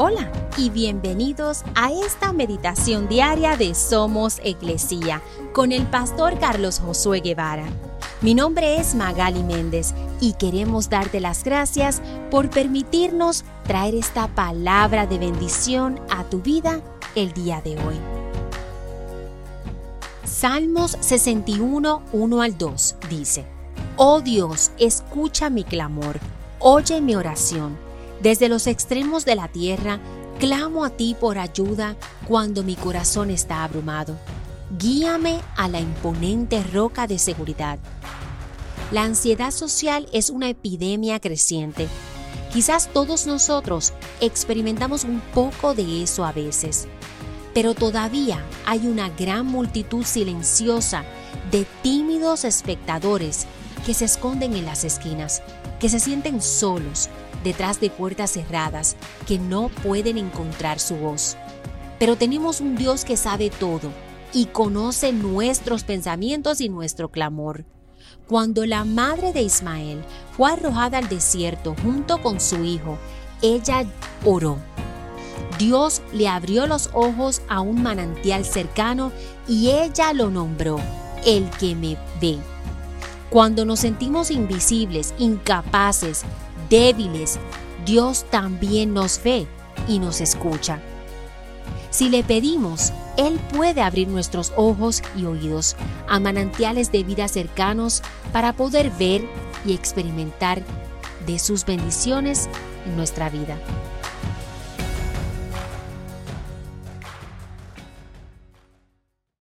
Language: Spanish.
Hola y bienvenidos a esta meditación diaria de Somos Iglesia con el pastor Carlos Josué Guevara. Mi nombre es Magali Méndez y queremos darte las gracias por permitirnos traer esta palabra de bendición a tu vida el día de hoy. Salmos 61, 1 al 2 dice, Oh Dios, escucha mi clamor, oye mi oración desde los extremos de la tierra, clamo a ti por ayuda cuando mi corazón está abrumado. Guíame a la imponente roca de seguridad. La ansiedad social es una epidemia creciente. Quizás todos nosotros experimentamos un poco de eso a veces, pero todavía hay una gran multitud silenciosa de tímidos espectadores que se esconden en las esquinas, que se sienten solos, detrás de puertas cerradas que no pueden encontrar su voz. Pero tenemos un Dios que sabe todo y conoce nuestros pensamientos y nuestro clamor. Cuando la madre de Ismael fue arrojada al desierto junto con su hijo, ella oró. Dios le abrió los ojos a un manantial cercano y ella lo nombró, el que me ve. Cuando nos sentimos invisibles, incapaces, débiles, Dios también nos ve y nos escucha. Si le pedimos, Él puede abrir nuestros ojos y oídos a manantiales de vida cercanos para poder ver y experimentar de sus bendiciones en nuestra vida.